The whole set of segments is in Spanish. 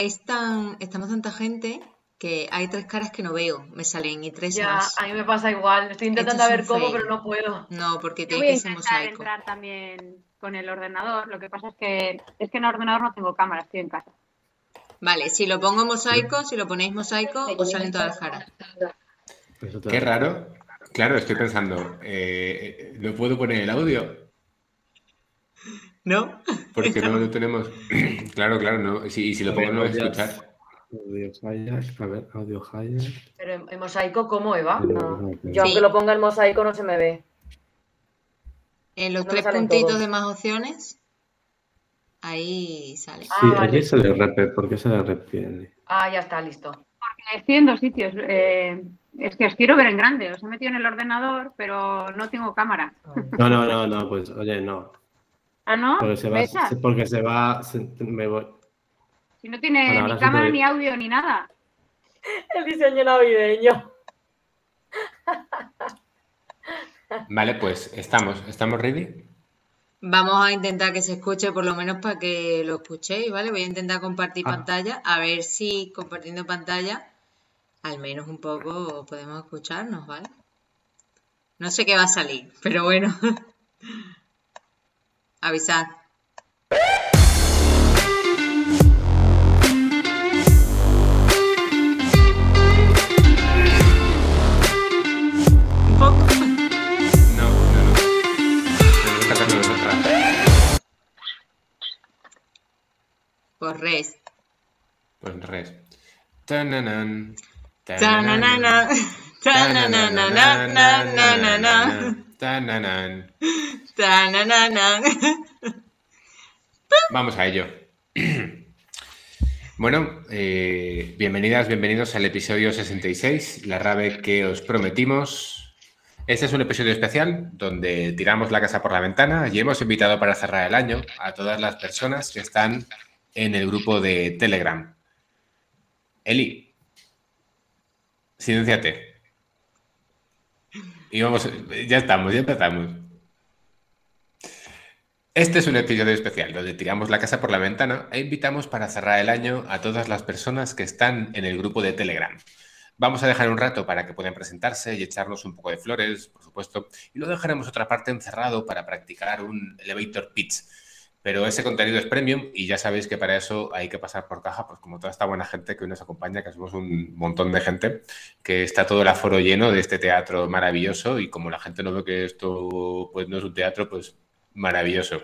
es tan, estamos tanta gente que hay tres caras que no veo, me salen y tres Ya, más. a mí me pasa igual. Estoy intentando Esto es ver cómo, fail. pero no puedo. No, porque tiene que ser mosaico. entrar también con el ordenador. Lo que pasa es que es que en el ordenador no tengo cámara, estoy en casa. Vale, si lo pongo mosaico, si lo ponéis mosaico, os salen todas las caras. Qué raro. Claro, estoy pensando, eh, ¿no puedo poner el audio? ¿No? Porque no lo tenemos. claro, claro, no. Si, y si lo pongo no voy a escuchar. Audio hijack, a ver, audio hijack. Pero en, en mosaico, ¿cómo, Eva? No. Yo aunque Sí. lo ponga en mosaico no se me ve. En los No me tres puntitos todos. de más opciones, ahí sale. Ah, Sí, vale. aquí sale rep, ¿por qué sale rep? Ah, ya está, listo. Porque estoy en dos sitios. eh, es que os quiero ver en grande. Os he metido en el ordenador, pero no tengo cámara. No, no, no, no, pues oye, no. Ah, ¿no? Porque se va, ¿Besas? porque se va, se- me voy. Si no tiene Bueno, ni cámara, ni audio, ni nada. El diseño navideño. Vale, pues estamos. ¿Estamos ready? Vamos a intentar que se escuche por lo menos para que lo escuchéis, ¿vale? Voy a intentar compartir Ah. pantalla, a ver si compartiendo pantalla al menos un poco podemos escucharnos, ¿vale? No sé qué va a salir, pero bueno. Avisad. Un poco. No, no, no. Tenemos que hacerlo nosotras. Por res. Pues res. Tananan, Vamos a ello. Bueno, eh, bienvenidas, bienvenidos al episodio 66, la rave que os prometimos. Este es un episodio especial donde tiramos la casa por la ventana y hemos invitado para cerrar el año a todas las personas que están en el grupo de Telegram. Eli, silenciate. Y vamos, ya estamos, ya empezamos. Este es un episodio especial donde tiramos la casa por la ventana e invitamos para cerrar el año a todas las personas que están en el grupo de Telegram. Vamos a dejar un rato para que puedan presentarse y echarnos un poco de flores, por supuesto, y luego dejaremos otra parte encerrado para practicar un elevator pitch. Pero ese contenido es premium y ya sabéis que para eso hay que pasar por caja, pues como toda esta buena gente que hoy nos acompaña, que somos un montón de gente, que está todo el aforo lleno de este teatro maravilloso y como la gente no ve que esto pues no es un teatro, pues maravilloso.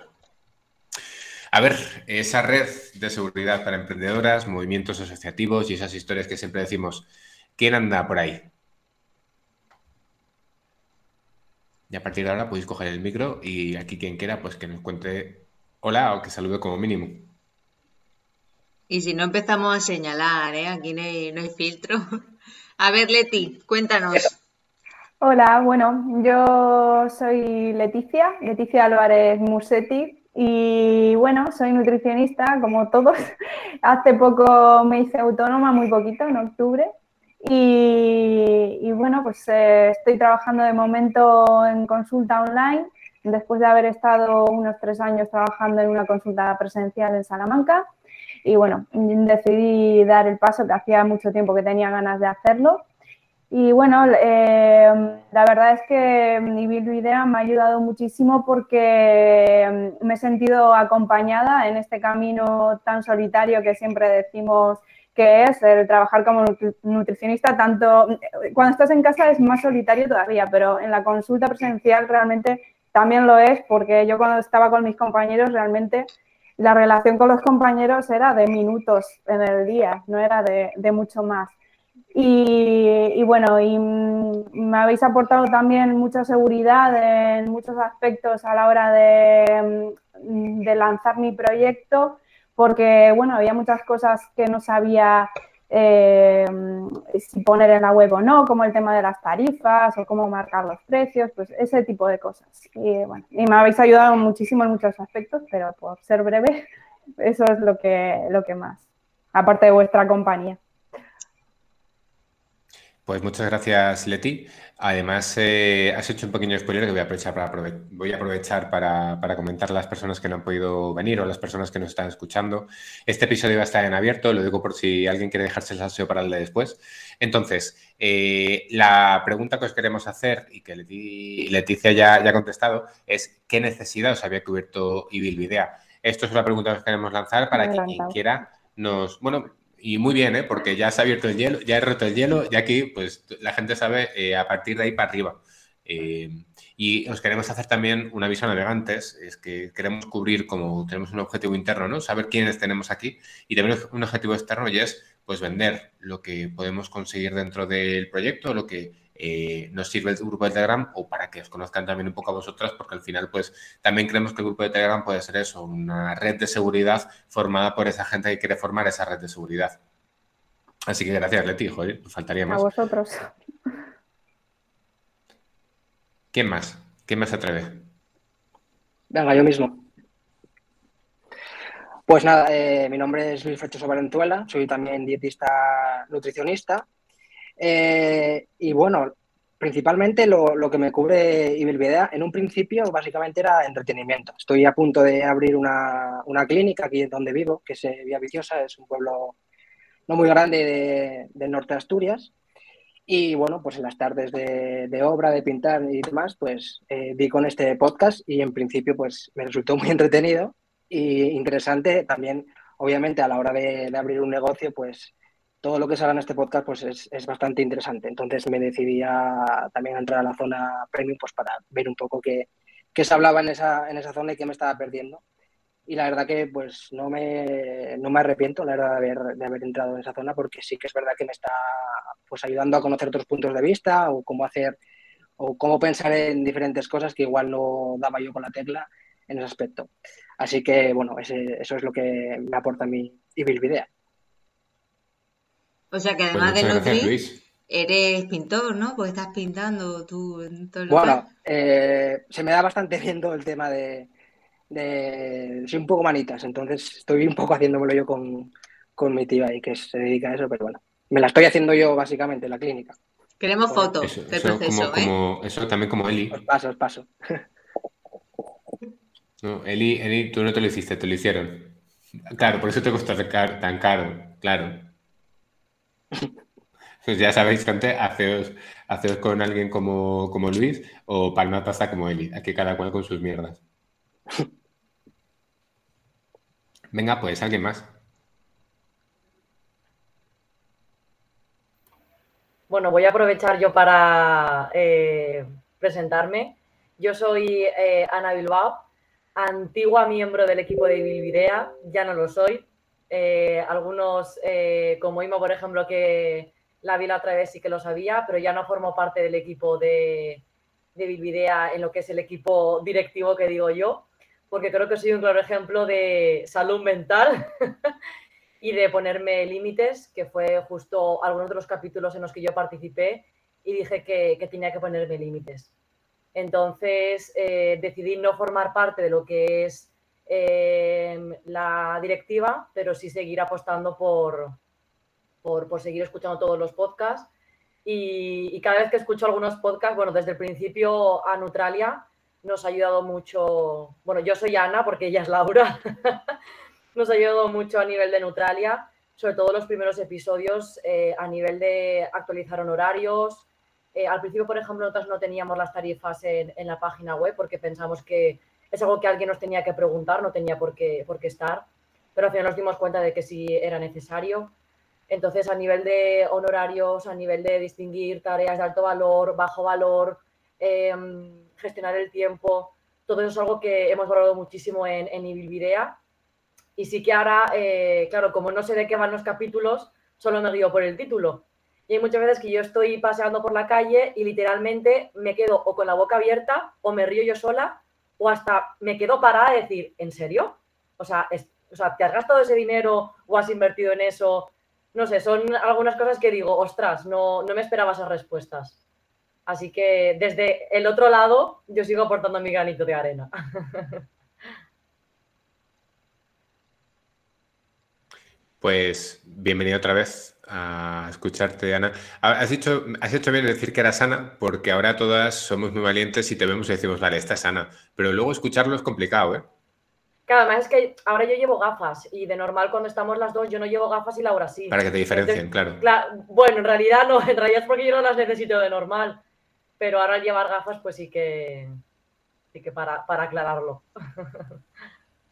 A ver, esa red de seguridad para emprendedoras, movimientos asociativos y esas historias que siempre decimos, ¿quién anda por ahí? Y a partir de ahora podéis coger el micro y aquí quien quiera, pues que nos cuente hola o que salude como mínimo. Y si no empezamos a señalar, ¿eh? Aquí no hay, no hay filtro. A ver, Leti, cuéntanos. Hola, bueno, yo soy Leticia, Leticia Álvarez Musetti y bueno, soy nutricionista como todos. Hace poco me hice autónoma, muy poquito, en octubre. Y, y bueno, pues eh, estoy trabajando de momento en consulta online, después de haber estado unos tres años trabajando en una consulta presencial en Salamanca. Y bueno, decidí dar el paso que hacía mucho tiempo que tenía ganas de hacerlo. Y bueno, eh, la verdad es que mi idea me ha ayudado muchísimo porque me he sentido acompañada en este camino tan solitario que siempre decimos que es el trabajar como nutricionista, tanto cuando estás en casa es más solitario todavía, pero en la consulta presencial realmente también lo es, porque yo cuando estaba con mis compañeros realmente la relación con los compañeros era de minutos en el día, no era de, mucho más. Y, bueno, y me habéis aportado también mucha seguridad en muchos aspectos a la hora de, de lanzar mi proyecto, porque bueno, había muchas cosas que no sabía eh, si poner en la web o no, como el tema de las tarifas o cómo marcar los precios, pues ese tipo de cosas. Y, bueno, y me habéis ayudado muchísimo en muchos aspectos, pero por ser breve, eso es lo que, lo que más, aparte de vuestra compañía. Pues muchas gracias, Leti. Además, eh, has hecho un pequeño spoiler que voy a aprovechar para, aprove- voy a aprovechar para, para comentar a las personas que no han podido venir o las personas que nos están escuchando. Este episodio va a estar en abierto, lo digo por si alguien quiere dejarse el salseo para el de después. Entonces, eh, la pregunta que os queremos hacer y que Leti- Leticia ya, ya ha contestado es ¿qué necesidad os había cubierto Ibilvidea? Esto es una pregunta que os queremos lanzar para que quien quiera nos... Bueno, y muy bien, ¿eh? porque ya se ha abierto el hielo, ya he roto el hielo, ya aquí pues la gente sabe eh, a partir de ahí para arriba. Eh, y os queremos hacer también un aviso a navegantes, es que queremos cubrir como tenemos un objetivo interno, ¿no? Saber quiénes tenemos aquí y también un objetivo externo y es pues vender lo que podemos conseguir dentro del proyecto, lo que eh, nos sirve el grupo de Telegram o para que os conozcan también un poco a vosotras, porque al final pues también creemos que el grupo de Telegram puede ser eso, una red de seguridad formada por esa gente que quiere formar esa red de seguridad. Así que gracias, Leti, joder, nos faltaría A más. vosotros. ¿Quién más? ¿Quién más se atreve? Venga, yo mismo. Pues nada, eh, mi nombre es Luis Frechoso Valenzuela, soy también dietista nutricionista. Eh, y bueno, principalmente lo, lo que me cubre Ibilvidea, en un principio básicamente era entretenimiento. Estoy a punto de abrir una, una clínica aquí donde vivo, que es eh, Vía Viciosa, es un pueblo no muy grande de, del norte de Asturias. Y bueno, pues en las tardes de, de obra, de pintar y demás, pues eh, vi con este podcast y en principio pues me resultó muy entretenido y interesante también, obviamente a la hora de, de abrir un negocio, pues todo lo que salga en este podcast pues es, es bastante interesante. Entonces me decidí a, también entrar a la zona premium pues para ver un poco qué, qué se hablaba en esa, en esa zona y qué me estaba perdiendo. Y la verdad que pues no me, no me arrepiento, la verdad, de haber, de haber entrado en esa zona porque sí que es verdad que me está pues ayudando a conocer otros puntos de vista o cómo hacer o cómo pensar en diferentes cosas que igual no daba yo con la tecla en ese aspecto. Así que bueno, eso es lo que me aporta mi Ibilvidea. O sea que Pues además de gracias, Luis. eres pintor, ¿no? Porque estás pintando tú en todo el Bueno, eh, se me da bastante bien todo el tema de, de... Soy un poco manitas, entonces estoy un poco haciéndomelo yo con, con mi tía ahí que se dedica a eso, pero bueno, me la estoy haciendo yo básicamente en la clínica. Queremos Bueno, fotos Eso, del eso proceso, como, ¿eh? como- eso también como Eli. Os paso, os paso. No, Eli, Eli, tú no te lo hiciste, te lo hicieron. Claro, por eso te costó tan caro, claro. Pues ya sabéis, gente, haceos, haceos con alguien como, como Luis o pasta como Eli. Aquí cada cual con sus mierdas. Venga, pues, alguien más. Bueno, voy a aprovechar yo para eh, presentarme. Yo soy eh, Ana Bilbao, antigua miembro del equipo de Bilvidea, ya no lo soy. Eh, algunos, eh, como Ima, por ejemplo, que la vi la otra vez sí que lo sabía, pero ya no formo parte del equipo de, de Bilvidea en lo que es el equipo directivo que digo yo, porque creo que soy un claro ejemplo de salud mental y de ponerme límites, que fue justo algunos de los capítulos en los que yo participé y dije que, que tenía que ponerme límites. Entonces eh, decidí no formar parte de lo que es eh, la directiva, pero sí seguir apostando por, por, seguir escuchando todos los podcasts. Y, y, cada vez que escucho algunos podcasts, bueno, desde el principio a Neutralia nos ha ayudado mucho, bueno, yo soy Ana porque ella es Laura, nos ha ayudado mucho a nivel de Neutralia, sobre todo los primeros episodios, eh, a nivel de actualizar honorarios. Eh, al principio, por ejemplo, nosotros no teníamos las tarifas en, la página web porque pensamos que es algo que alguien nos tenía que preguntar, no tenía por qué, por qué estar, pero al final nos dimos cuenta de que sí era necesario. Entonces, a nivel de honorarios, a nivel de distinguir tareas de alto valor, bajo valor, eh, gestionar el tiempo, todo eso es algo que hemos valorado muchísimo en, en Ibilvidea. Y sí que ahora, eh, claro, como no sé de qué van los capítulos, solo me guío por el título. Y hay muchas veces que yo estoy paseando por la calle y literalmente me quedo o con la boca abierta o me río yo sola o hasta me quedo parada a decir, ¿en serio? O sea, o sea, ¿te has gastado ese dinero o has invertido en eso? No sé, son algunas cosas que digo, ostras, no, no me esperaba esas respuestas. Así que desde el otro lado yo sigo aportando mi granito de arena. Pues bienvenido otra vez a escucharte, Ana. Has, dicho, has hecho bien en decir que eras Ana, porque ahora todas somos muy valientes y te vemos y decimos, vale, esta es Ana. Pero luego escucharlo es complicado, ¿eh? Claro, además es que ahora yo llevo gafas y de normal cuando estamos las dos yo no llevo gafas y Laura sí. Para que te diferencien, Entonces, claro. Cla- bueno, en realidad no, en realidad es porque yo no las necesito de normal. Pero ahora al llevar gafas, pues sí que. Sí que para, para aclararlo.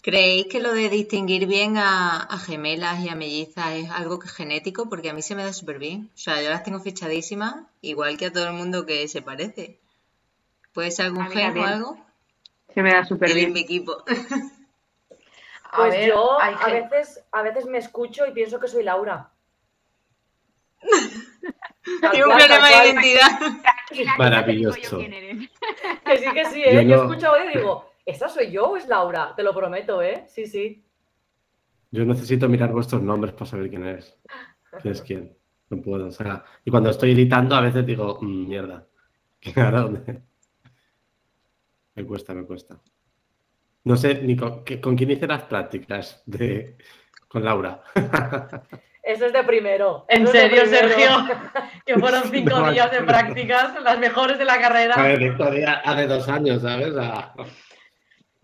¿Creéis que lo de distinguir bien a, a gemelas y a mellizas es algo que es genético? Porque a mí se me da súper bien. O sea, yo las tengo fichadísimas, igual que a todo el mundo que se parece. ¿Puede ser algún gen o algo? Se me da súper bien. mi equipo. A Pues ver, yo hay a veces, a veces me escucho y pienso que soy Laura. Hay un problema de identidad. Maravilloso. yo. Que sí, que sí, ¿eh? Yo Yo, no- escucho audio y digo, ¿esa soy yo o es Laura? Te lo prometo, ¿eh? Sí, sí. Yo necesito mirar vuestros nombres para saber quién es. ¿Quién es quién? No puedo. O sea, y cuando estoy editando, a veces digo, "Mm, mierda. ¿Ahora dónde? Me cuesta, me cuesta. No sé ni con, con quién hice las prácticas de, con Laura. Eso es de primero. ¿En serio, primero. Sergio? Que fueron cinco No, días de prácticas, las mejores de la A carrera. ver, Victoria, hace dos años, ¿sabes?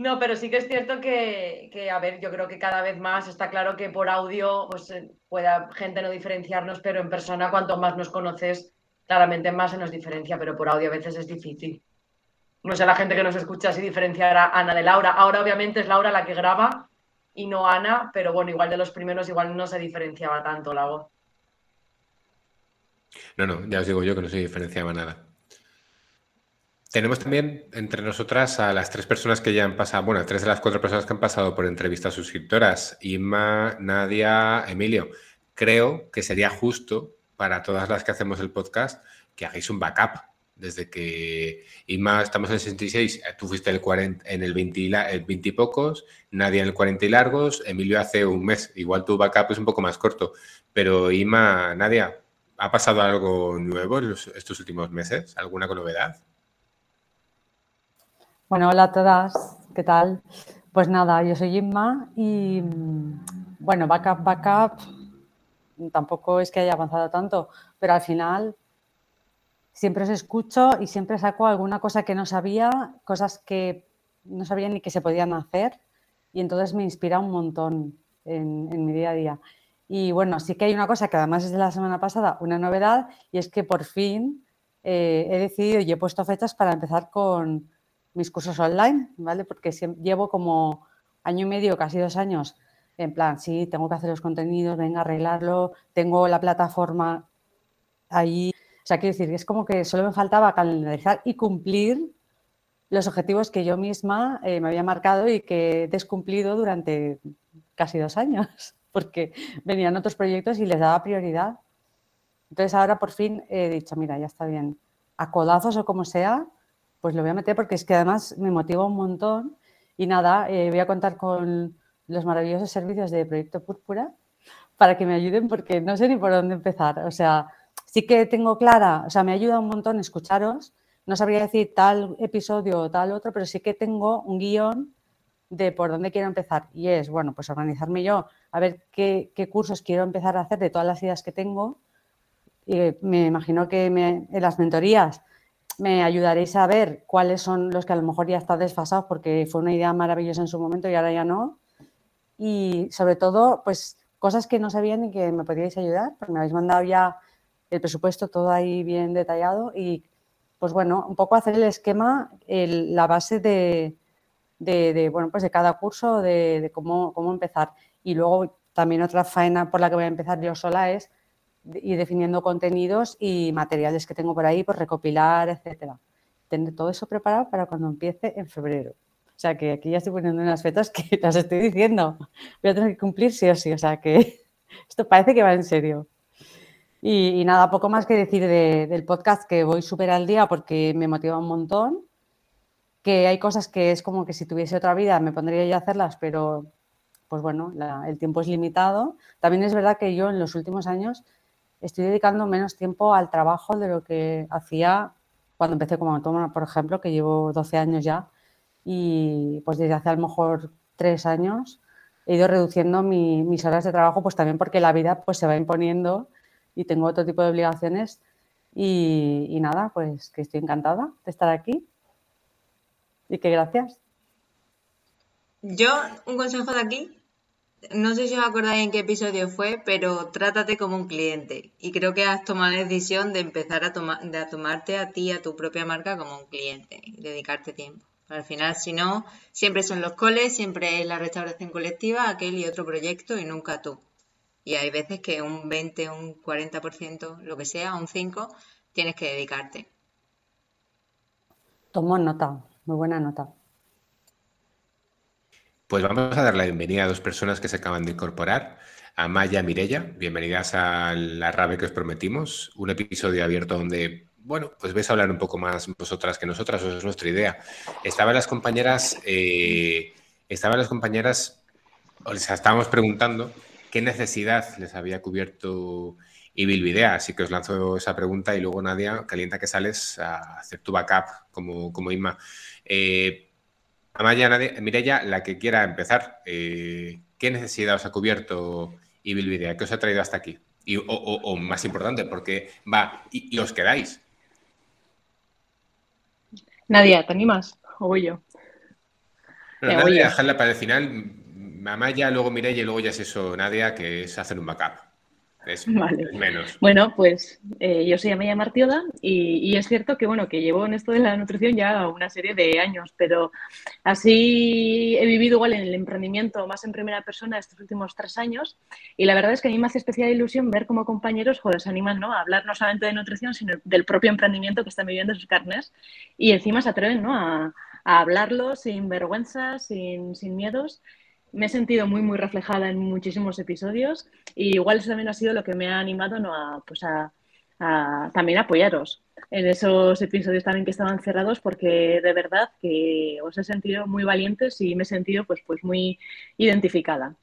No, pero sí que es cierto que, que, a ver, yo creo que cada vez más está claro que por audio pues, eh, pueda gente no diferenciarnos, pero en persona cuanto más nos conoces, claramente más se nos diferencia, pero por audio a veces es difícil. No sé la gente que nos escucha si diferenciará a Ana de Laura. Ahora obviamente es Laura la que graba y no Ana, pero bueno, igual de los primeros igual no se diferenciaba tanto la voz. No, no, ya os digo yo que no se diferenciaba nada. Tenemos también entre nosotras a las tres personas que ya han pasado, bueno, tres de las cuatro personas que han pasado por entrevistas suscriptoras, Inma, Nadia, Emilio. Creo que sería justo para todas las que hacemos el podcast que hagáis un backup. Desde que Inma estamos en el 66, eh, tú fuiste el 40, en el 20, y el 20 y pocos, Nadia en el 40 y largos, Emilio hace un mes. Igual tu backup es un poco más corto, pero Inma, Nadia, ¿ha pasado algo nuevo estos últimos meses? ¿Alguna novedad? Bueno, hola a todas, ¿qué tal? Pues nada, yo soy Inma y mm, bueno, backup, backup, tampoco es que haya avanzado tanto, pero al final siempre os escucho y siempre saco alguna cosa que no sabía, cosas que no sabía ni que se podían hacer y entonces me inspira un montón en, mi día a día. Y bueno, sí que hay una cosa que además es de la semana pasada, una novedad, y es que por fin eh, he decidido y he puesto fechas para empezar con mis cursos online, ¿vale? Porque llevo como año y medio, casi dos años, en plan, sí, tengo que hacer los contenidos, venga, arreglarlo, tengo la plataforma ahí. O sea, quiero decir, es como que solo me faltaba calendarizar y cumplir los objetivos que yo misma eh, me había marcado y que he descumplido durante casi dos años, porque venían otros proyectos y les daba prioridad. Entonces ahora por fin he dicho, mira, ya está bien, a codazos o como sea, pues lo voy a meter porque es que además me motiva un montón y nada, eh, voy a contar con los maravillosos servicios de Proyecto Púrpura para que me ayuden porque no sé ni por dónde empezar. O sea, sí que tengo clara, o sea, me ayuda un montón escucharos. No sabría decir tal episodio o tal otro, pero sí que tengo un guion de por dónde quiero empezar. Y es, bueno, pues organizarme yo, a ver qué, cursos quiero empezar a hacer de todas las ideas que tengo. Y me imagino que en las mentorías me ayudaréis a ver cuáles son los que a lo mejor ya están desfasados porque fue una idea maravillosa en su momento y ahora ya no. Y sobre todo, pues cosas que no sabían y que me podíais ayudar, porque me habéis mandado ya el presupuesto todo ahí bien detallado y pues bueno, un poco hacer el esquema, el- la base de, de, de, bueno, pues de cada curso, de, de cómo, cómo empezar. Y luego también otra faena por la que voy a empezar yo sola es ir definiendo contenidos y materiales que tengo por ahí, pues recopilar, etcétera. Tener todo eso preparado para cuando empiece en febrero. O sea que aquí ya estoy poniendo unas fechas que las estoy diciendo. Voy a tener que cumplir sí o sí. O sea que esto parece que va en serio. Y, y nada, poco más que decir de- del podcast que voy súper al día porque me motiva un montón. Que hay cosas que es como que si tuviese otra vida me pondría ya a hacerlas, pero pues bueno, la- el tiempo es limitado. También es verdad que yo en los últimos años estoy dedicando menos tiempo al trabajo de lo que hacía cuando empecé como autónoma, por ejemplo, que llevo 12 años ya. Y pues desde hace a lo mejor tres años he ido reduciendo mis horas de trabajo, pues también porque la vida pues se va imponiendo y tengo otro tipo de obligaciones y, nada, pues que estoy encantada de estar aquí y que gracias. Yo, un consejo de aquí, no sé si os acordáis en qué episodio fue, pero trátate como un cliente. Y creo que has tomado la decisión de empezar a, tomar, de tomarte a ti, a tu propia marca, como un cliente y dedicarte tiempo. Al final, si no, siempre son los coles, siempre es la restauración colectiva, aquel y otro proyecto y nunca tú. Y hay veces que un 20, un 40%, lo que sea, un 5%, tienes que dedicarte. Tomo nota, muy buena nota. Pues vamos a dar la bienvenida a dos personas que se acaban de incorporar. A Maya y Mirella, bienvenidas a La Rave que os prometimos, un episodio abierto donde, bueno, pues vais a hablar un poco más vosotras que nosotras, eso es nuestra idea. Estaban las compañeras, eh, estaban las compañeras, les estábamos preguntando qué necesidad les había cubierto y. Así que os lanzo esa pregunta y luego Nadia, calienta que sales a hacer tu backup como, como Inma. Eh, Amaya, Nadia, Mireya, la que quiera empezar, eh, ¿qué necesidad os ha cubierto y Bilbidea? ¿Qué os ha traído hasta aquí? Y, o, más importante, porque va y, os quedáis. Nadia, ¿te animas? ¿O voy yo? No, Nadia, dejarla para el final. Amaya, luego Mireya y luego ya es eso, Nadia, que es hacer un backup. vale. menos. Bueno, pues eh, yo soy Amelia Martioda y, es cierto que bueno, que llevo en esto de la nutrición ya una serie de años, pero así he vivido igual en el emprendimiento más en primera persona estos últimos tres años y la verdad es que a mí me hace especial ilusión ver cómo compañeros joder, se animan ¿no? a hablar no solamente de nutrición, sino del propio emprendimiento que están viviendo sus carnes y encima se atreven ¿no? a, a hablarlo sin vergüenza, sin, sin miedos me he sentido muy, muy reflejada en muchísimos episodios y igual eso también ha sido lo que me ha animado ¿no? a, pues a, también apoyaros en esos episodios también que estaban cerrados porque de verdad que os he sentido muy valientes y me he sentido pues, pues muy identificada.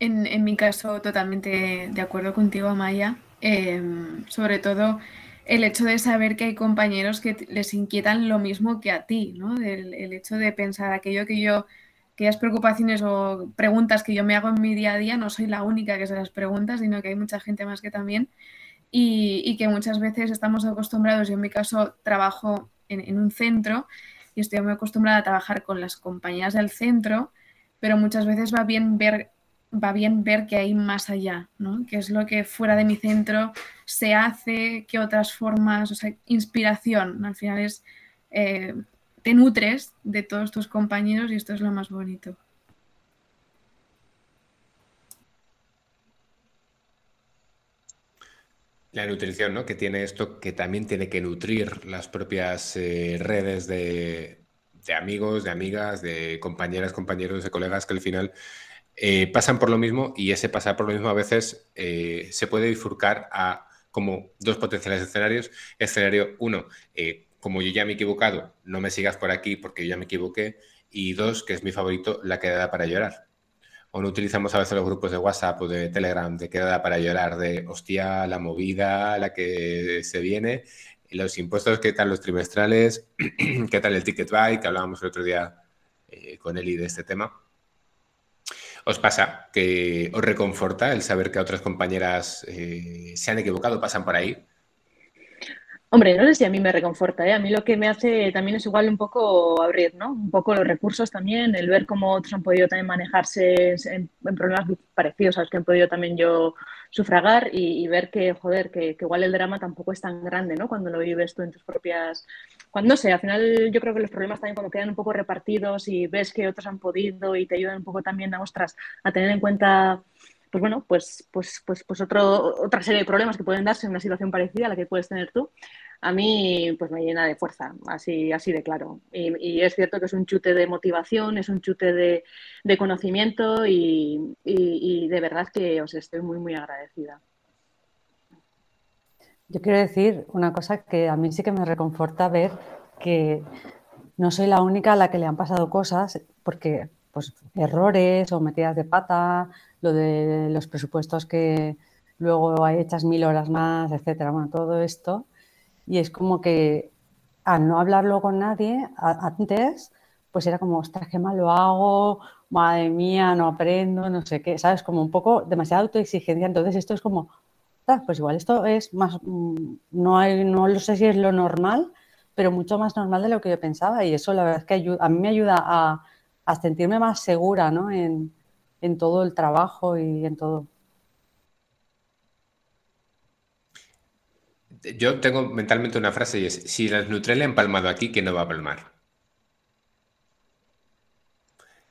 En, en mi caso, totalmente de acuerdo contigo, Amaya. Em, sobre todo el hecho de saber que hay compañeros que les inquietan lo mismo que a ti, ¿no? El, hecho de pensar aquello que yo, aquellas preocupaciones o preguntas que yo me hago en mi día a día, no soy la única que se las pregunta, sino que hay mucha gente más que también, y, que muchas veces estamos acostumbrados, yo en mi caso trabajo en, en un centro y estoy muy acostumbrada a trabajar con las compañías del centro, pero muchas veces va bien ver va bien ver que hay más allá, ¿no? Que es lo que fuera de mi centro se hace, qué otras formas, o sea, inspiración. Al final es, eh, te nutres de todos tus compañeros y esto es lo más bonito. La nutrición, ¿no? Que tiene esto que también tiene que nutrir las propias eh, redes de, de amigos, de amigas, de compañeras, compañeros, de colegas que al final eh, pasan por lo mismo y ese pasar por lo mismo a veces eh, se puede bifurcar a como dos potenciales escenarios. Escenario uno, eh, como yo ya me he equivocado, no me sigas por aquí porque yo ya me equivoqué. Y dos, que es mi favorito, la quedada para llorar. O no utilizamos a veces los grupos de WhatsApp o de Telegram de quedada para llorar, de hostia, la movida, la que se viene, los impuestos, qué tal los trimestrales, qué tal el ticket buy, que hablábamos el otro día con Eli de este tema. ¿Os pasa que os reconforta el saber que otras compañeras eh, se han equivocado, pasan por ahí? Hombre, no sé si a mí me reconforta, ¿eh? a mí lo que me hace también es igual un poco abrir, ¿no? Un poco los recursos también, el ver cómo otros han podido también manejarse en, problemas parecidos a los que han podido también yo sufragar y, ver que, joder, que, igual el drama tampoco es tan grande, ¿no? Cuando lo vives tú en tus propias... Cuando, no sé, al final yo creo que los problemas también cuando quedan un poco repartidos y ves que otros han podido y te ayudan un poco también a, ostras, a tener en cuenta pues bueno, pues, pues, pues, pues otro, otra serie de problemas que pueden darse en una situación parecida a la que puedes tener tú, a mí pues me llena de fuerza, así, así de claro. Y, es cierto que es un chute de motivación, es un chute de, conocimiento y, y, de verdad que os estoy muy, muy agradecida. Yo quiero decir una cosa que a mí sí que me reconforta ver que no soy la única a la que le han pasado cosas, porque pues errores o metidas de pata, lo de los presupuestos que luego hay hechas mil horas más, etcétera. Bueno, todo esto. Y es como que al no hablarlo con nadie antes, pues era como, ostras, qué mal lo hago, madre mía, no aprendo, no sé qué, ¿sabes? Como un poco demasiada autoexigencia. Entonces esto es como, pues igual esto es más, mm, no, hay, no lo sé si es lo normal, pero mucho más normal de lo que yo pensaba y eso la verdad es que a mí me ayuda a, sentirme más segura ¿no? en, en todo el trabajo y en todo. Yo tengo mentalmente una frase y es, si las Nutrella empalmado aquí, ¿quién no va a palmar?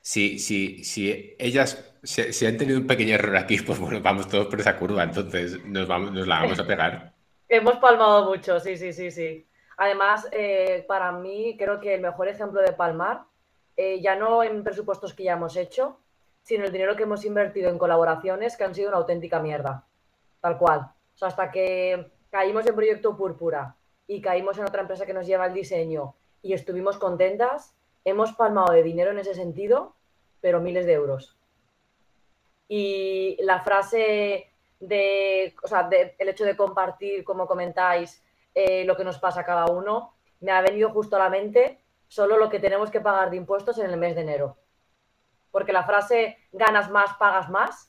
Si, si, si ellas si, han tenido un pequeño error aquí, pues bueno, vamos todos por esa curva, entonces nos, vamos, nos la vamos a pegar. Hemos palmado mucho, sí, sí, sí, sí. Además, eh, para mí creo que el mejor ejemplo de palmar, eh, ya no en presupuestos que ya hemos hecho, sino el dinero que hemos invertido en colaboraciones que han sido una auténtica mierda. Tal cual. Hasta que caímos en Proyecto Púrpura y caímos en otra empresa que nos lleva el diseño y estuvimos contentas, hemos palmado de dinero en ese sentido, pero miles de euros. Y la frase de, o sea, el hecho de compartir, como comentáis, eh, lo que nos pasa a cada uno, me ha venido justo a la mente solo lo que tenemos que pagar de impuestos en el mes de enero. Porque la frase ganas más, pagas más,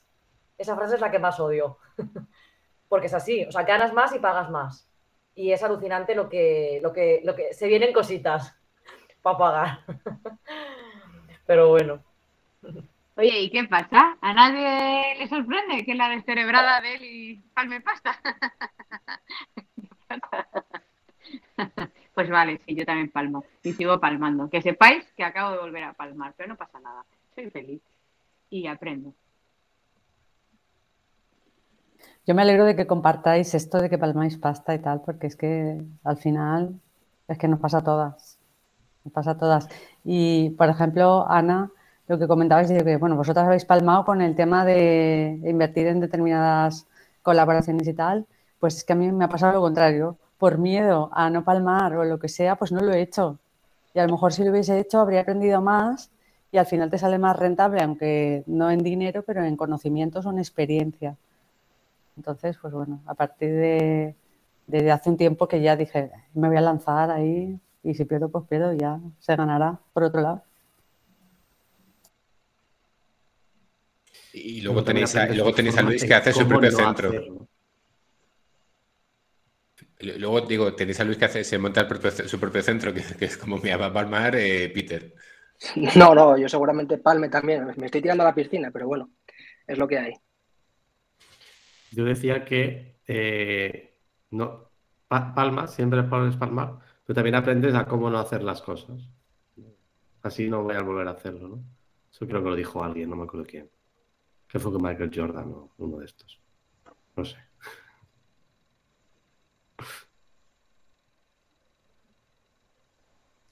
esa frase es la que más odio. Porque es así, o sea, ganas más y pagas más. Y es alucinante lo que, lo que, lo que se vienen cositas para pagar. Pero bueno. Oye, ¿y qué pasa? ¿A nadie le sorprende que la descerebrada de él y palme pasta? Pues vale, sí, yo también palmo y sigo palmando. Que sepáis que acabo de volver a palmar, pero no pasa nada. Soy feliz y aprendo. Yo me alegro de que compartáis esto de que palmáis pasta y tal, porque es que al final es que nos pasa a todas. Nos pasa a todas. Y, por ejemplo, Ana, lo que comentabais de que, bueno, vosotras habéis palmado con el tema de invertir en determinadas colaboraciones y tal, pues es que a mí me ha pasado lo contrario. Por miedo a no palmar o lo que sea, pues no lo he hecho. Y a lo mejor si lo hubiese hecho habría aprendido más y al final te sale más rentable, aunque no en dinero, pero en conocimientos o en experiencia. Entonces, pues bueno, a partir de, de hace un tiempo que ya dije, me voy a lanzar ahí y si pierdo, pues pierdo y ya se ganará por otro lado. Y luego tenéis, a, luego tenéis a Luis que hace su propio centro. Luego digo, tenéis a Luis que hace, se monta su propio centro, que, es como me va a palmar eh, Peter. No, no, yo seguramente palme también. Me estoy tirando a la piscina, pero bueno, es lo que hay. Yo decía que no no palmas, siempre puedes palmar, pero también aprendes a cómo no hacer las cosas. Así no voy a volver a hacerlo, ¿no? Eso creo que lo dijo alguien, no me acuerdo quién que fue con Michael Jordan o uno de estos. No sé.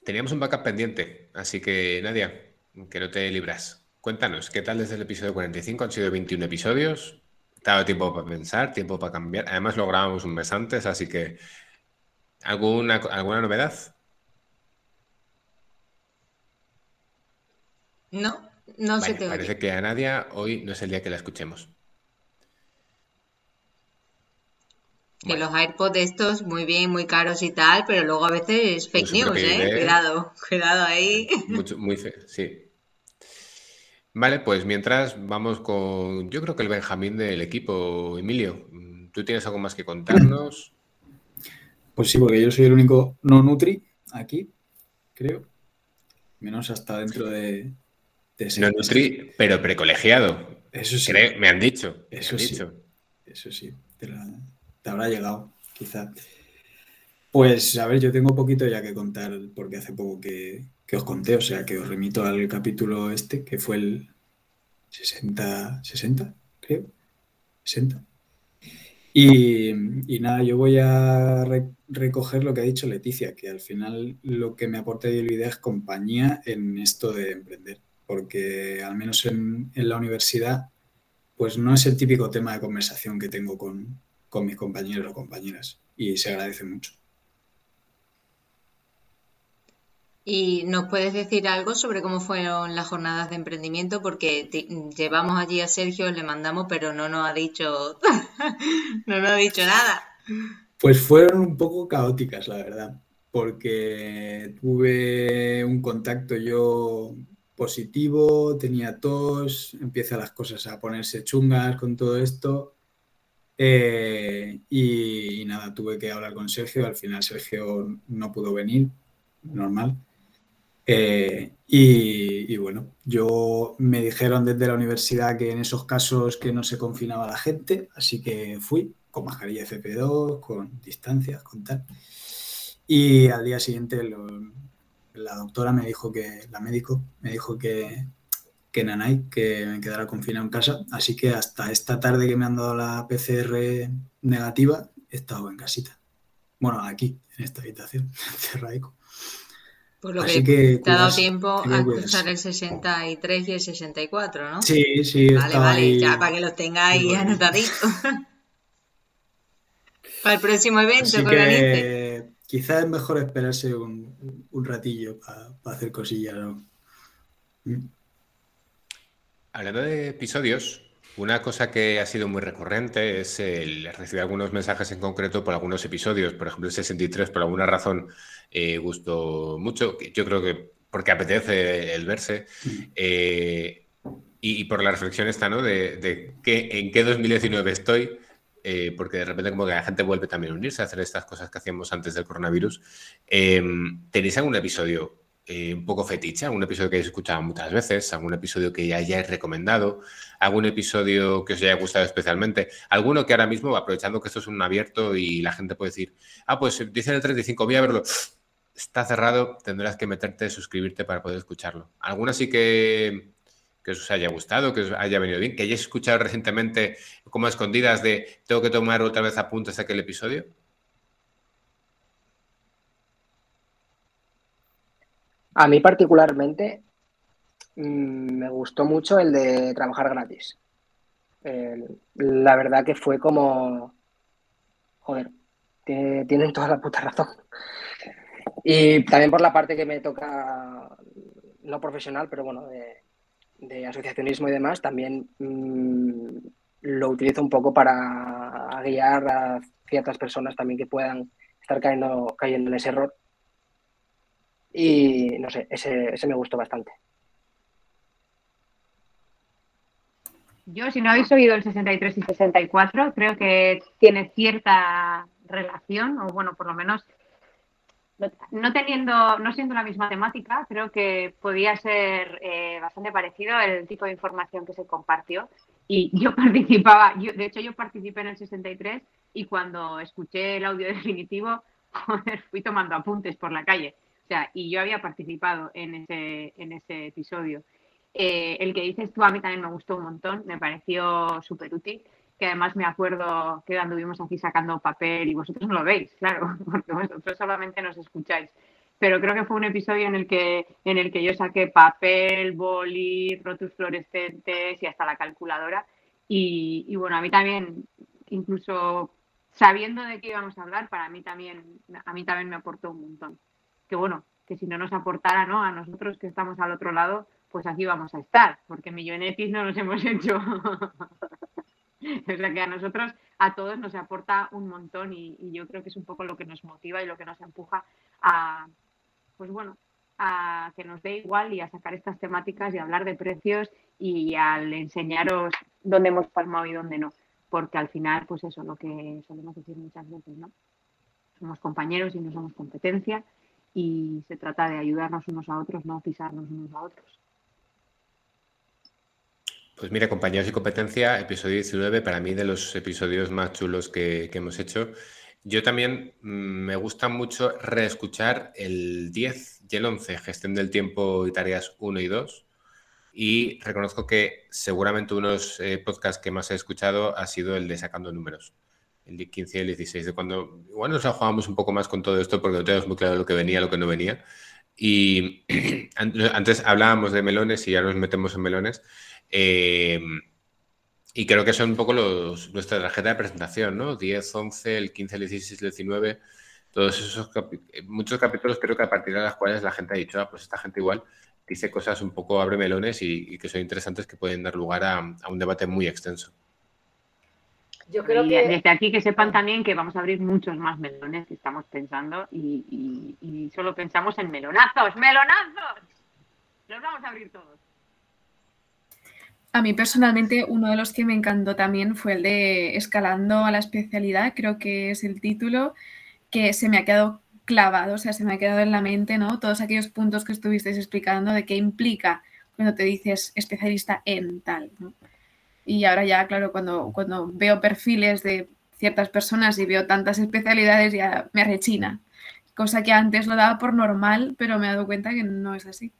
Teníamos un backup pendiente, así que Nadia, que no te libras. Cuéntanos, ¿qué tal desde el episodio 45? Han sido 21 episodios. Te ha dado tiempo para pensar, tiempo para cambiar. Además, lo grabamos un mes antes, así que. ¿Alguna, alguna novedad? No, no se te Parece que a Nadia hoy no es el día que la escuchemos. Que los AirPods estos muy bien, muy caros y tal, pero luego a veces fake news, ¿eh? Cuidado, cuidado ahí. muy sí. Vale, pues mientras vamos con, yo creo que el Benjamín del equipo, Emilio, ¿tú tienes algo más que contarnos? Pues sí, porque yo soy el único no Nutri aquí, creo. Menos hasta dentro de, no Nutri, pero precolegiado. Eso sí. me han dicho. Eso sí. Eso sí. Te, habrá llegado, quizá. Pues a ver, yo tengo poquito ya que contar, porque hace poco que, os conté, o sea que os remito al capítulo este, que fue el 60, 60, creo. 60. Y, nada, yo voy a recoger lo que ha dicho Leticia, que al final lo que me aporta de idea es compañía en esto de emprender porque al menos en, la universidad, pues no es el típico tema de conversación que tengo con, mis compañeros o compañeras y se agradece mucho. ¿Y nos puedes decir algo sobre cómo fueron las jornadas de emprendimiento? Porque llevamos allí a Sergio, le mandamos, pero no nos ha dicho, no nos ha dicho nada. Pues fueron un poco caóticas, la verdad porque tuve un contacto yo positivo, tenía tos, empiezan las cosas a ponerse chungas con todo esto. Eh, y, y, nada, tuve que hablar con Sergio. Al final Sergio no pudo venir, normal. Eh, y, y, bueno, yo me dijeron desde la universidad que en esos casos que no se confinaba la gente, así que fui con mascarilla FP2, con distancias, con tal. Y al día siguiente la doctora me dijo que, la médico me dijo que, que Nanay, que me quedara confinado en casa. Así que hasta esta tarde que me han dado la PCR negativa, he estado en casita. Bueno, aquí, en esta habitación, cerraico. Por lo Así que, que te ha dado tiempo a cruzar el 63 y el 64, ¿no? Sí, sí. Vale, vale, ahí... ya para que los tengáis anotaditos. para el próximo evento Así que quizás es mejor esperarse un, un ratillo para pa hacer cosillas, ¿no? ¿Mm? Hablando de episodios, una cosa que ha sido muy recurrente es el recibir algunos mensajes en concreto por algunos episodios. Por ejemplo, el 63, por alguna razón, eh, gustó mucho. Yo creo que porque apetece el verse. Eh, y, y, por la reflexión esta, ¿no? De, de que, en qué 2019 estoy. Eh, porque de repente como que la gente vuelve también a unirse a hacer estas cosas que hacíamos antes del coronavirus. Eh, ¿Tenéis algún episodio eh, un poco fetiche, algún episodio que hayáis escuchado muchas veces, algún episodio que ya hayáis recomendado, algún episodio que os haya gustado especialmente, alguno que ahora mismo, aprovechando que esto es un abierto y la gente puede decir, ah, pues dicen el 35, voy a verlo, está cerrado, tendrás que meterte, suscribirte para poder escucharlo. ¿Alguna sí que, que os haya gustado, que os haya venido bien, que hayáis escuchado recientemente como a escondidas de tengo que tomar otra vez apuntes aquel episodio? A mí particularmente mmm, me gustó mucho el de trabajar gratis. La verdad que fue como, joder, tiene, tienen toda la puta razón. Y también por la parte que me toca, no profesional, pero bueno, de, asociacionismo y demás, también mmm, lo utilizo un poco para guiar a ciertas personas también que puedan estar cayendo, cayendo en ese error y no sé, ese, ese me gustó bastante. Yo, si no habéis oído el 63 y 64, creo que tiene cierta relación, o bueno, por lo menos no teniendo, no siendo la misma temática, creo que podía ser eh, bastante parecido el tipo de información que se compartió. Y yo participaba, yo, de hecho yo participé en el 63 y cuando escuché el audio definitivo, joder, fui tomando apuntes por la calle. O sea, y yo había participado en ese, en ese episodio. Eh, el que dices tú a mí también me gustó un montón, me pareció súper útil, que además me acuerdo que anduvimos aquí sacando papel y vosotros no lo veis, claro, porque vosotros solamente nos escucháis. Pero creo que fue un episodio en el que, en el que yo saqué papel, boli, rotus fluorescentes y hasta la calculadora. Y, y bueno, a mí también, incluso sabiendo de qué íbamos a hablar, para mí también, a mí también me aportó un montón que bueno, que si no nos aportara ¿no? a nosotros que estamos al otro lado, pues aquí vamos a estar, porque millonetis no nos hemos hecho. o sea que a nosotros, a todos nos aporta un montón y, yo creo que es un poco lo que nos motiva y lo que nos empuja a, pues bueno, a que nos dé igual y a sacar estas temáticas y hablar de precios y al enseñaros dónde hemos palmado y dónde no. Porque al final, pues eso, lo que solemos decir muchas veces, ¿no? Somos compañeros y no somos competencia y se trata de ayudarnos unos a otros, no pisarnos unos a otros. Pues mira, compañeros y competencia, episodio 19, para mí de los episodios más chulos que, hemos hecho. Yo también mmm, me gusta mucho reescuchar el 10 y el 11, gestión del tiempo y tareas 1 y 2. Y reconozco que seguramente uno de los eh, podcasts que más he escuchado ha sido el de Sacando Números el 15 y el 16, de cuando igual nos jugábamos un poco más con todo esto porque no teníamos muy claro lo que venía, lo que no venía. Y antes hablábamos de melones y ya nos metemos en melones. Eh, y creo que son un poco nuestra tarjeta de presentación, ¿no? 10, 11, el 15, el 16, el 19, todos esos capi muchos capítulos creo que a partir de las cuales la gente ha dicho, ah, pues esta gente igual dice cosas un poco abre melones y, que son interesantes que pueden dar lugar a un debate muy extenso. Yo creo Y que desde aquí que sepan también que vamos a abrir muchos más melones que estamos pensando y, y- y solo pensamos en melonazos, melonazos. Los vamos a abrir todos. A mí personalmente uno de los que me encantó también fue el de Escalando a la especialidad, creo que es el título, que se me ha quedado clavado, o sea, se me ha quedado en la mente, ¿no? Todos aquellos puntos que estuvisteis explicando de qué implica cuando te dices especialista en tal, ¿no? Y ahora ya, claro, cuando, cuando veo perfiles de ciertas personas y veo tantas especialidades ya me arrechina, cosa que antes lo daba por normal, pero me he dado cuenta que no es así.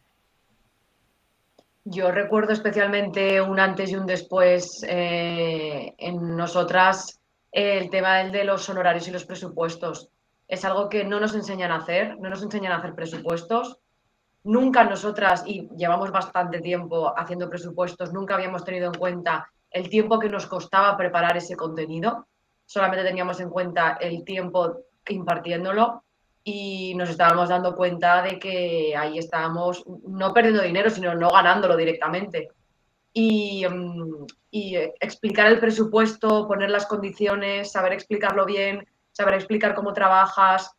Yo recuerdo especialmente un antes y un después eh, en nosotras el tema del de los honorarios y los presupuestos. Es algo que no nos enseñan a hacer, no nos enseñan a hacer presupuestos. Nunca nosotras, y llevamos bastante tiempo haciendo presupuestos, nunca habíamos tenido en cuenta el tiempo que nos costaba preparar ese contenido. Solamente teníamos en cuenta el tiempo impartiéndolo y nos estábamos dando cuenta de que ahí estábamos no perdiendo dinero, sino no ganándolo directamente. Y, mm, explicar el presupuesto, poner las condiciones, saber explicarlo bien, saber explicar cómo trabajas,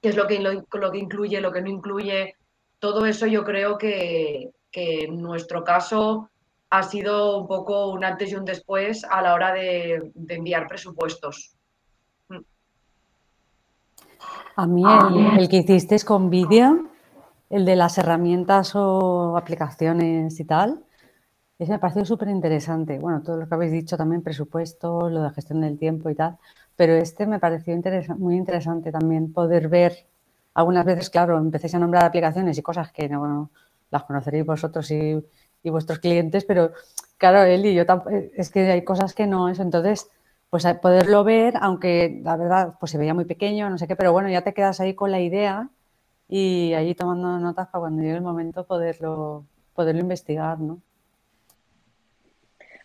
qué es lo que, lo que incluye, lo que no incluye. Todo eso yo creo que, que en nuestro caso ha sido un poco un antes y un después a la hora de, de enviar presupuestos. A mí el, el que hicisteis con vídeo, el de las herramientas o aplicaciones y tal, ese me pareció súper interesante. Bueno, todo lo que habéis dicho también, presupuestos, lo de gestión del tiempo y tal, pero este me pareció interesa- muy interesante también poder ver, algunas veces, claro, empecéis a nombrar aplicaciones y cosas que no, bueno, las conoceréis vosotros y, y vuestros clientes, pero claro, él y yo tamp- es que hay cosas que no eso, entonces pues a poderlo ver, aunque la verdad pues se veía muy pequeño, no sé qué, pero bueno, ya te quedas ahí con la idea y ahí tomando notas para cuando llegue el momento poderlo, poderlo investigar, ¿no?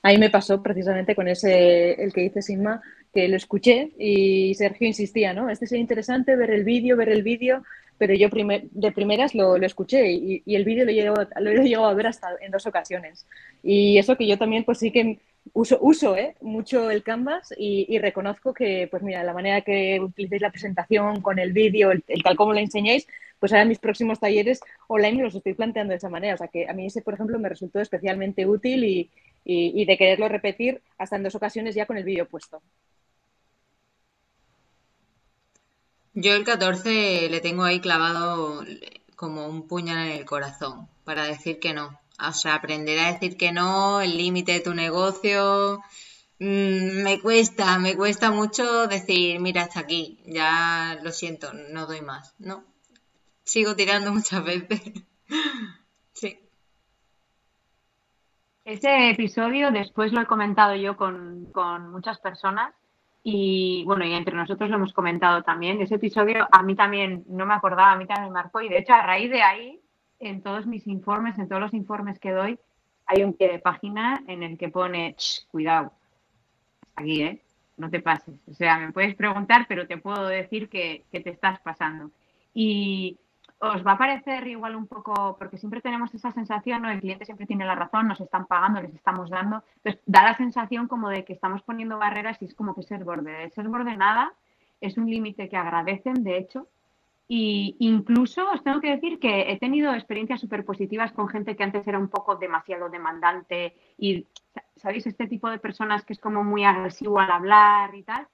A mí me pasó precisamente con ese, el que dice Sigma, que lo escuché y Sergio insistía, ¿no? Este sería interesante ver el vídeo, ver el vídeo, pero yo primer- de primeras lo, lo escuché y, y el vídeo lo lo he llegado a ver hasta en dos ocasiones. Y eso que yo también pues sí que uso, uso ¿eh? mucho el Canvas y, y reconozco que, pues mira, la manera que utilicéis la presentación con el vídeo, el, el tal como lo enseñáis, pues ahora en mis próximos talleres online los estoy planteando de esa manera. O sea que a mí ese, por ejemplo, me resultó especialmente útil y, y, y de quererlo repetir hasta en dos ocasiones ya con el vídeo puesto. Yo el 14 le tengo ahí clavado como un puñal en el corazón para decir que no. O sea, aprender a decir que no, el límite de tu negocio. Mm, me cuesta, me cuesta mucho decir, mira, hasta aquí, ya lo siento, no doy más. No, sigo tirando muchas veces. Sí. Ese episodio después lo he comentado yo con, con muchas personas y bueno, y entre nosotros lo hemos comentado también. Ese episodio a mí también no me acordaba, a mí también me marcó y de hecho a raíz de ahí, en todos mis informes, en todos los informes que doy, hay un pie de página en el que pone, "Ch, cuidado, aquí, ¿eh? No te pases. O sea, me puedes preguntar, pero te puedo decir que, que te estás pasando. Y os va a parecer igual un poco, porque siempre tenemos esa sensación, ¿no? El cliente siempre tiene la razón, nos están pagando, les estamos dando. Entonces, da la sensación como de que estamos poniendo barreras y es como que ser borde. Ser borde nada es un límite que agradecen, de hecho. Y incluso os tengo que decir que he tenido experiencias súper positivas con gente que antes era un poco demasiado demandante y, ¿sabéis? Este tipo de personas que es como muy agresivo al hablar y tal.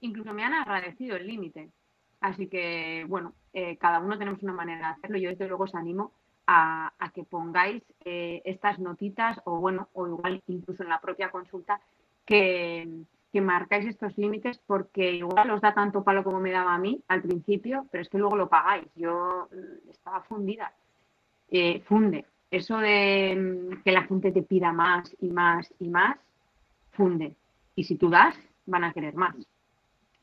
Incluso me han agradecido el límite. Así que, bueno, eh, cada uno tenemos una manera de hacerlo. Yo desde luego os animo a, que pongáis eh, estas notitas o, bueno, o igual incluso en la propia consulta que, que marcáis estos límites porque igual os da tanto palo como me daba a mí al principio, pero es que luego lo pagáis. Yo mm, estaba fundida. Eh, funde. Eso de mm, que la gente te pida más y más y más, funde. Y si tú das, van a querer más.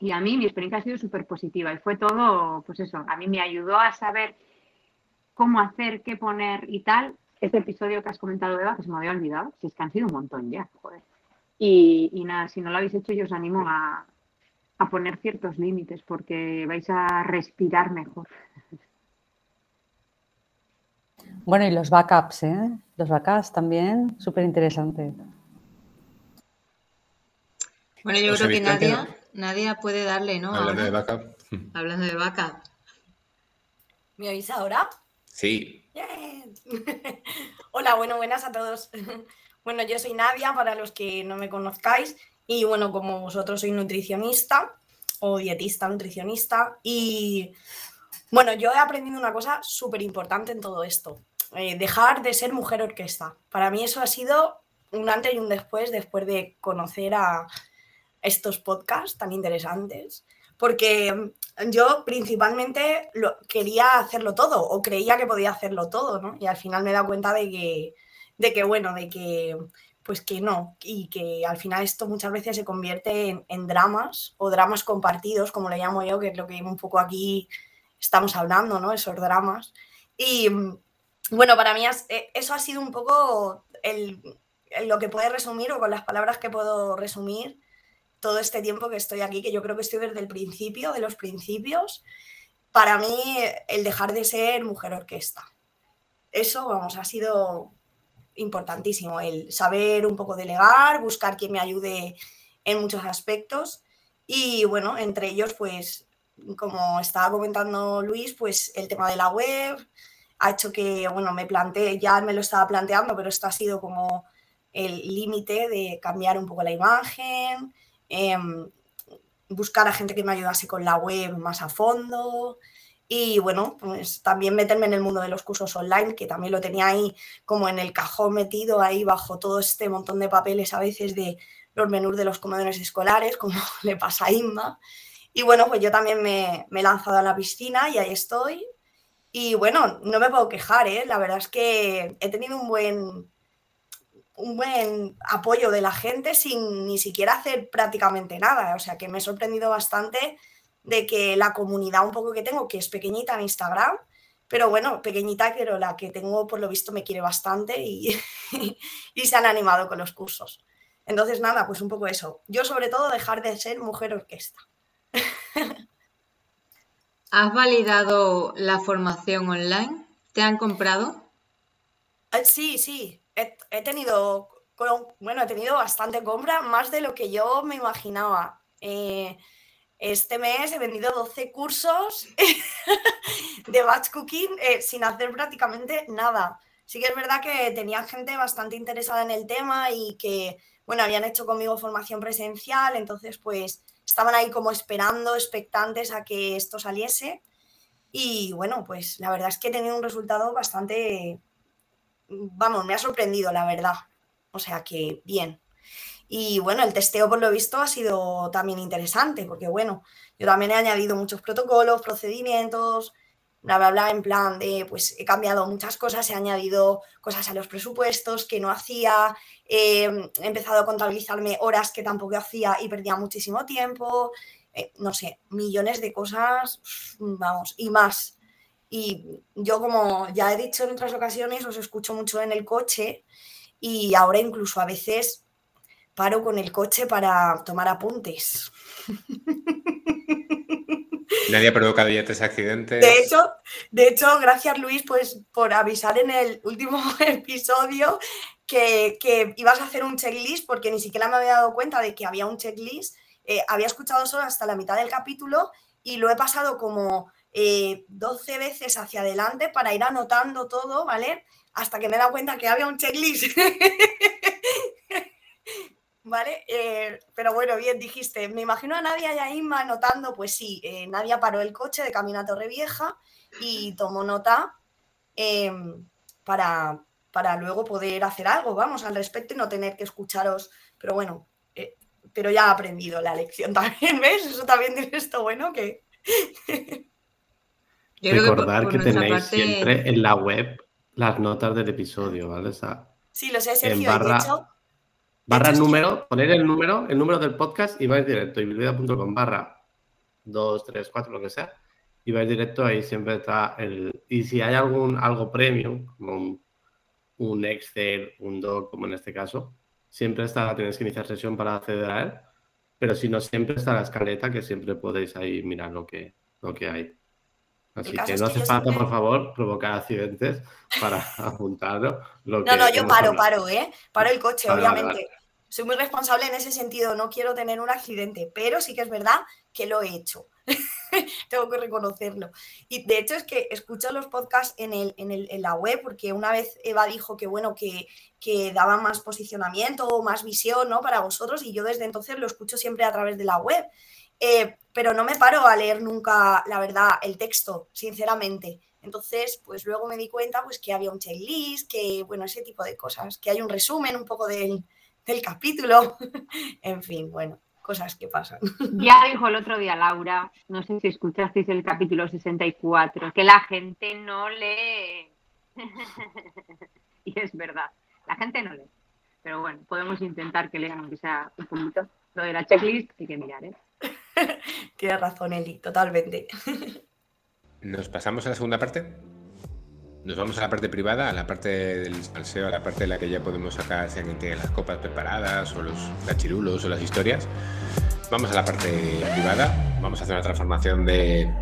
Y a mí mi experiencia ha sido súper positiva y fue todo, pues eso, a mí me ayudó a saber cómo hacer, qué poner y tal. Este episodio que has comentado, Eva, que se me había olvidado, si es que han sido un montón ya, joder. Y, y nada, si no lo habéis hecho, yo os animo a, a poner ciertos límites porque vais a respirar mejor. Bueno, y los backups, ¿eh? Los backups también, súper interesante. Bueno, yo ¿Os creo que? Nadia, Nadia puede darle, ¿no? Hablando de backup. hablando de vaca. ¿Me oís ahora? Sí. Hola, bueno, buenas a todos. Bueno, yo soy Nadia, para los que no me conozcáis, y bueno, como vosotros soy nutricionista o dietista nutricionista, y bueno, yo he aprendido una cosa súper importante en todo esto, eh, dejar de ser mujer orquesta. Para mí eso ha sido un antes y un después, después de conocer a estos podcasts tan interesantes, porque mm, yo principalmente lo, quería hacerlo todo o creía que podía hacerlo todo, ¿no? Y al final me he dado cuenta de que, de que bueno, de que pues que no, y que al final esto muchas veces se convierte en, dramas o dramas compartidos, como le llamo yo, que es lo que un poco aquí estamos hablando, ¿no? Esos dramas. Y mm, bueno, para mí eh, eso ha sido un poco lo que puede resumir o con las palabras que puedo resumir todo este tiempo que estoy aquí, que yo creo que estoy desde el principio, de los principios, para mí el dejar de ser mujer orquesta. Eso, vamos, ha sido importantísimo, el saber un poco delegar, buscar quien me ayude en muchos aspectos y bueno, entre ellos, pues, como estaba comentando Luis, pues el tema de la web ha hecho que, bueno, me planteé, ya me lo estaba planteando, pero esto ha sido como el límite de cambiar un poco la imagen, em, buscar a gente que me ayudase con la web más a fondo y bueno, pues también meterme en el mundo de los cursos online, que también lo tenía ahí como en el cajón metido ahí bajo todo este montón de papeles a veces de los menús de los comedores escolares, como le pasa a Inma. Y bueno, pues yo también me, me he lanzado a la piscina y ahí estoy. Y bueno, no me puedo quejar, ¿eh? La verdad es que he tenido un buen, un buen apoyo de la gente sin ni siquiera hacer prácticamente nada. O sea que me he sorprendido bastante de que la comunidad un poco que tengo, que es pequeñita en Instagram, pero bueno, pequeñita, pero la que tengo por lo visto me quiere bastante y, y se han animado con los cursos. Entonces, nada, pues un poco eso. Yo sobre todo dejar de ser mujer orquesta. ¿Has validado la formación online? ¿Te han comprado? Eh, Sí, sí, he, tenido, bueno, he tenido bastante compra, más de lo que yo me imaginaba. Eh, este mes he vendido 12 cursos de batch cooking eh, sin hacer prácticamente nada. Sí que es verdad que tenía gente bastante interesada en el tema y que, bueno, habían hecho conmigo formación presencial, entonces pues estaban ahí como esperando, expectantes a que esto saliese. Y bueno, pues la verdad es que he tenido un resultado bastante, vamos, me ha sorprendido, la verdad. O sea que bien. Y bueno, el testeo por lo visto ha sido también interesante, porque bueno, yo también he añadido muchos protocolos, procedimientos, bla, bla, bla, en plan de, pues he cambiado muchas cosas, he añadido cosas a los presupuestos que no hacía, he empezado a contabilizarme horas que tampoco hacía y perdía muchísimo tiempo, eh, no sé, millones de cosas, vamos, y más. Y yo, como ya he dicho en otras ocasiones, os escucho mucho en el coche y ahora incluso a veces paro con el coche para tomar apuntes. Nadie ha provocado ya tres accidentes. De hecho, de hecho, gracias Luis pues, por avisar en el último episodio que, que ibas a hacer un checklist porque ni siquiera me había dado cuenta de que había un checklist. Eh, había escuchado solo hasta la mitad del capítulo y lo he pasado como eh, 12 veces hacia adelante para ir anotando todo, ¿vale? Hasta que me he dado cuenta que había un checklist. ¿Vale? Eh, pero bueno, bien, dijiste, me imagino a Nadia y a Inma anotando, pues sí, eh, Nadia paró el coche de camino a Torrevieja y tomó nota eh, para, para luego poder hacer algo, vamos, al respecto y no tener que escucharos. Pero bueno, eh, pero ya ha aprendido la lección también, ¿ves? Eso también tiene esto bueno que... Yo creo que por, Recordar por que tenéis parte, siempre en la web las notas del episodio, ¿vale? O sea, Sí, lo sé, Sergio, de barra, hecho, barra hecho, número, poner el número, el número del podcast y vais directo, ibilvida.com barra 2, 3, 4, lo que sea, y vais directo, ahí siempre está el... Y si hay algún algo premium, como un, un Excel, un Doc, como en este caso, siempre está, tenéis que iniciar sesión para acceder a él, pero si no, siempre está la escaleta que siempre podéis ahí mirar lo que, lo que hay. Así que no hace falta, por favor, provocar accidentes para apuntarlo. Lo No, que no, yo paro, hablado. paro, ¿eh? Paro el coche, Vale, obviamente. vale. Soy muy responsable en ese sentido, no quiero tener un accidente, pero sí que es verdad que lo he hecho. Tengo que reconocerlo. Y de hecho es que escucho los podcasts en, el, en, el, en la web, porque una vez Eva dijo que bueno, que, que daba más posicionamiento o más visión ¿no? para vosotros, y yo desde entonces lo escucho siempre a través de la web. Eh, pero no me paro a leer nunca, la verdad, el texto, sinceramente. Entonces, pues luego me di cuenta pues, que había un checklist, que, bueno, ese tipo de cosas, que hay un resumen un poco del, del capítulo. en fin, bueno, cosas que pasan. Ya dijo el otro día Laura, no sé si escuchasteis el capítulo 64, que la gente no lee. y es verdad, la gente no lee. Pero bueno, podemos intentar que lean aunque sea un poquito. Lo de la checklist hay que mirar, ¿eh? Tienes razón, Eli, totalmente. ¿Nos pasamos a la segunda parte? Nos vamos a la parte privada, a la parte del salseo, a la parte de la que ya podemos sacar si alguien tiene las copas preparadas o los cachirulos o las historias. Vamos a la parte privada, vamos a hacer una transformación de